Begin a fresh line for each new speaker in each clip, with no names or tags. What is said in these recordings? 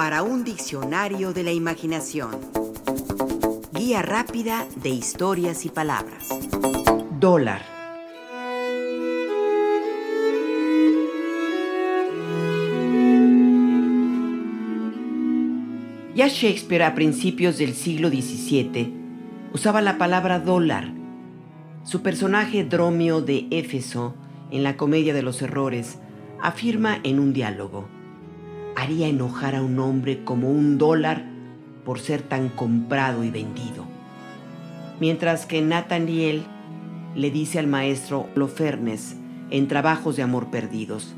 para un diccionario de la imaginación. Guía rápida de historias y palabras.
Dólar. Ya Shakespeare a principios del siglo XVII usaba la palabra dólar. Su personaje Dromio de Éfeso, en la Comedia de los Errores, afirma en un diálogo, haría enojar a un hombre como un dólar por ser tan comprado y vendido. Mientras que Nathaniel le dice al maestro Lofernes en Trabajos de Amor Perdidos,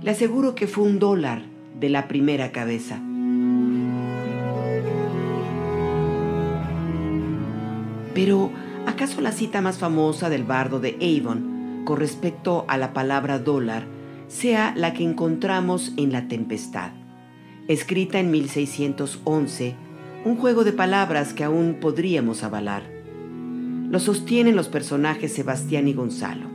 le aseguro que fue un dólar de la primera cabeza. Pero, ¿acaso la cita más famosa del bardo de Avon con respecto a la palabra dólar sea la que encontramos en La Tempestad, escrita en 1611, un juego de palabras que aún podríamos avalar? Lo sostienen los personajes Sebastián y Gonzalo.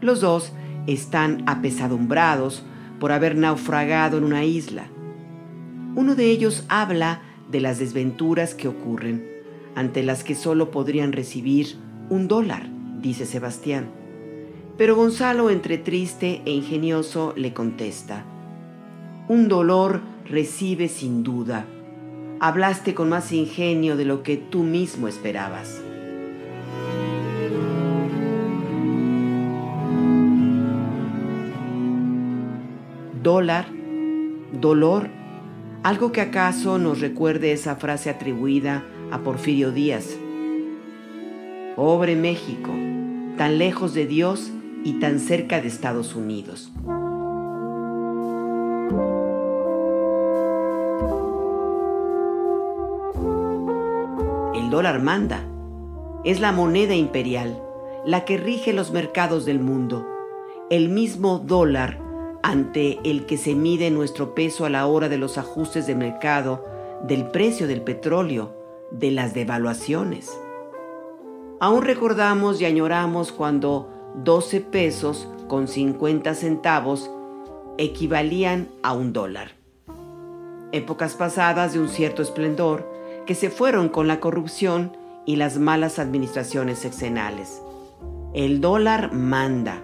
Los dos están apesadumbrados por haber naufragado en una isla. Uno de ellos habla de las desventuras que ocurren ante las que solo podrían recibir un dólar, dice Sebastián. Pero Gonzalo, entre triste e ingenioso, le contesta, Un dolor recibe sin duda. Hablaste con más ingenio de lo que tú mismo esperabas. Dólar, dolor, algo que acaso nos recuerde esa frase atribuida a Porfirio Díaz. Pobre México, tan lejos de Dios y tan cerca de Estados Unidos. El dólar manda. Es la moneda imperial, la que rige los mercados del mundo. El mismo dólar ante el que se mide nuestro peso a la hora de los ajustes de mercado, del precio del petróleo, de las devaluaciones. Aún recordamos y añoramos cuando 12 pesos con 50 centavos equivalían a un dólar. Épocas pasadas de un cierto esplendor que se fueron con la corrupción y las malas administraciones sexenales. El dólar manda.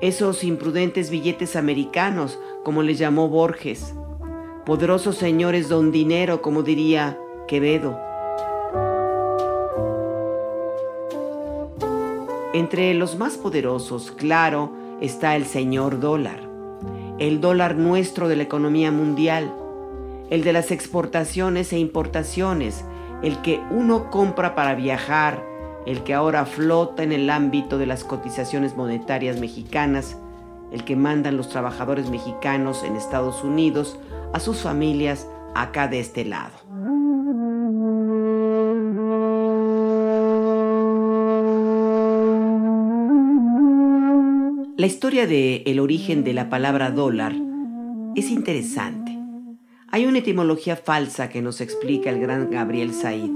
Esos imprudentes billetes americanos, como les llamó Borges. Poderosos señores don dinero, como diría Quevedo Entre los más poderosos, claro, está el señor dólar, el dólar nuestro de la economía mundial, el de las exportaciones e importaciones, el que uno compra para viajar, el que ahora flota en el ámbito de las cotizaciones monetarias mexicanas, el que mandan los trabajadores mexicanos en Estados Unidos a sus familias acá de este lado. La historia de origen de la palabra dólar es interesante. Hay una etimología falsa que nos explica el gran Gabriel Said.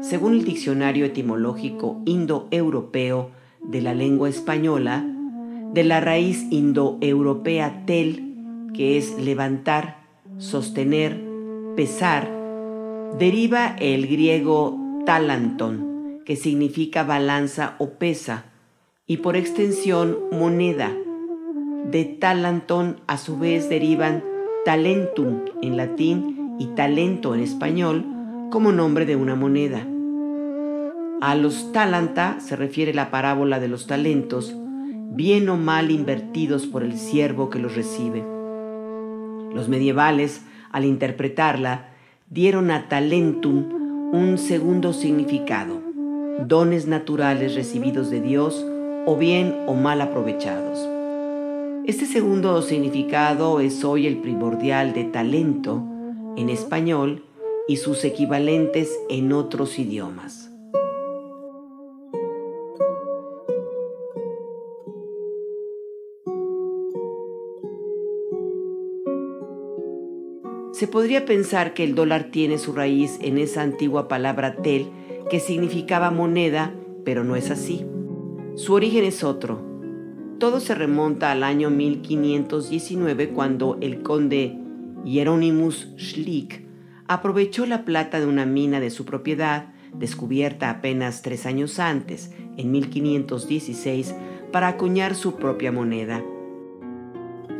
Según el diccionario etimológico indoeuropeo de la lengua española, de la raíz indoeuropea tel, que es levantar, sostener, pesar, deriva el griego talanton, que significa balanza o pesa, y por extensión moneda. De talanton a su vez derivan talentum en latín y talento en español como nombre de una moneda. A los talanta se refiere la parábola de los talentos, bien o mal invertidos por el siervo que los recibe. Los medievales, al interpretarla, dieron a talentum un segundo significado, dones naturales recibidos de Dios o bien o mal aprovechados. Este segundo significado es hoy el primordial de talento en español y sus equivalentes en otros idiomas. Se podría pensar que el dólar tiene su raíz en esa antigua palabra tel que significaba moneda, pero no es así. Su origen es otro. Todo se remonta al año 1519 cuando el conde Hieronymus Schlick, aprovechó la plata de una mina de su propiedad, descubierta apenas tres años antes, en 1516, para acuñar su propia moneda.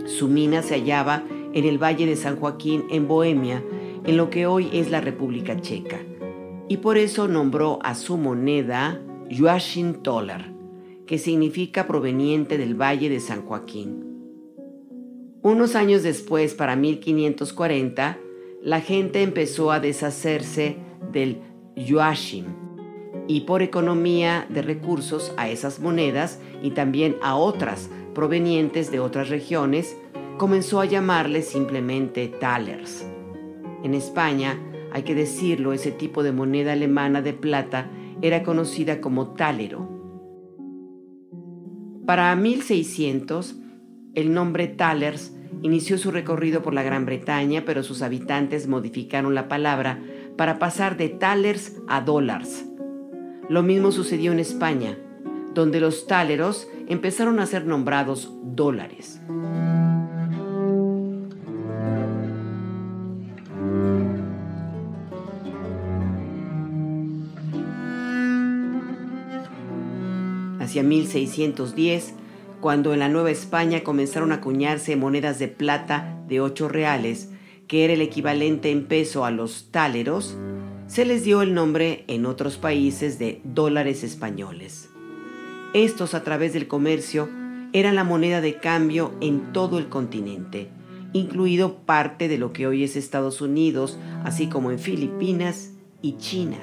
Su mina se hallaba en el Valle de San Joaquín, en Bohemia, en lo que hoy es la República Checa, y por eso nombró a su moneda Joachim Toller, que significa proveniente del Valle de San Joaquín. Unos años después, para 1540, la gente empezó a deshacerse del yuashim y por economía de recursos a esas monedas y también a otras provenientes de otras regiones, comenzó a llamarles simplemente talers. En España, hay que decirlo, ese tipo de moneda alemana de plata era conocida como talero. Para 1600, el nombre talers inició su recorrido por la Gran Bretaña, pero sus habitantes modificaron la palabra para pasar de talers a dólares. Lo mismo sucedió en España, donde los taleros empezaron a ser nombrados dólares. 1610, cuando en la Nueva España comenzaron a acuñarse monedas de plata de 8 reales, que era el equivalente en peso a los táleros, se les dio el nombre en otros países de dólares españoles. Estos a través del comercio eran la moneda de cambio en todo el continente, incluido parte de lo que hoy es Estados Unidos, así como en Filipinas y China.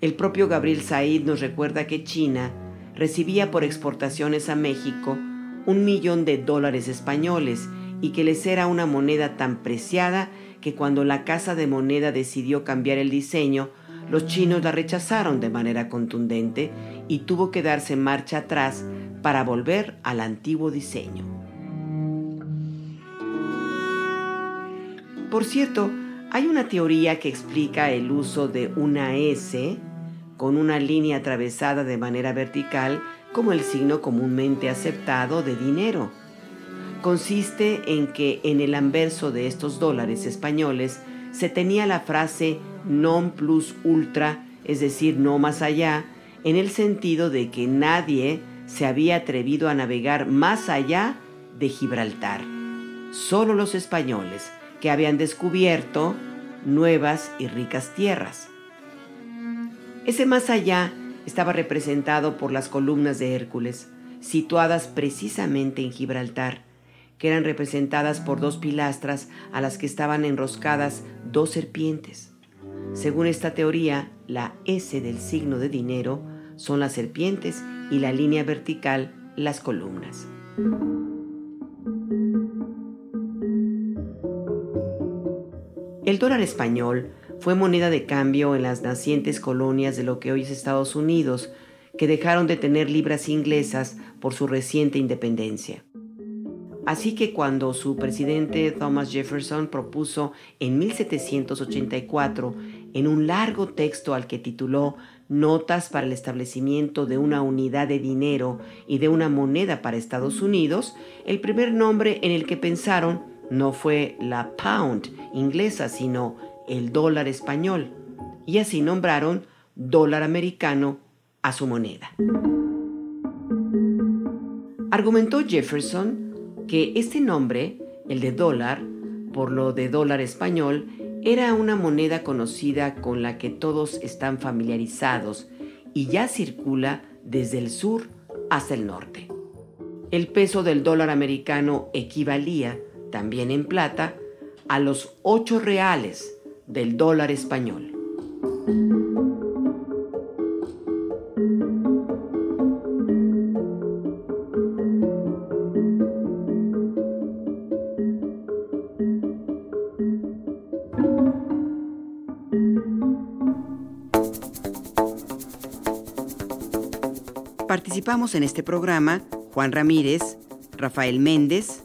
El propio Gabriel Said nos recuerda que China recibía por exportaciones a México un millón de dólares españoles y que les era una moneda tan preciada que cuando la casa de moneda decidió cambiar el diseño, los chinos la rechazaron de manera contundente y tuvo que darse marcha atrás para volver al antiguo diseño. Por cierto, hay una teoría que explica el uso de una S con una línea atravesada de manera vertical como el signo comúnmente aceptado de dinero. Consiste en que en el anverso de estos dólares españoles se tenía la frase non plus ultra, es decir, no más allá, en el sentido de que nadie se había atrevido a navegar más allá de Gibraltar. Solo los españoles, que habían descubierto nuevas y ricas tierras. Ese más allá estaba representado por las columnas de Hércules, situadas precisamente en Gibraltar, que eran representadas por dos pilastras a las que estaban enroscadas dos serpientes. Según esta teoría, la S del signo de dinero son las serpientes y la línea vertical las columnas. El dólar español fue moneda de cambio en las nacientes colonias de lo que hoy es Estados Unidos, que dejaron de tener libras inglesas por su reciente independencia. Así que cuando su presidente Thomas Jefferson propuso en 1784, en un largo texto al que tituló Notas para el establecimiento de una unidad de dinero y de una moneda para Estados Unidos, el primer nombre en el que pensaron no fue la pound inglesa, sino el dólar español, y así nombraron dólar americano a su moneda. Argumentó Jefferson que este nombre, el de dólar, por lo de dólar español, era una moneda conocida con la que todos están familiarizados y ya circula desde el sur hasta el norte. El peso del dólar americano equivalía, también en plata, a los 8 reales del dólar español. Participamos en este programa Juan Ramírez, Rafael Méndez,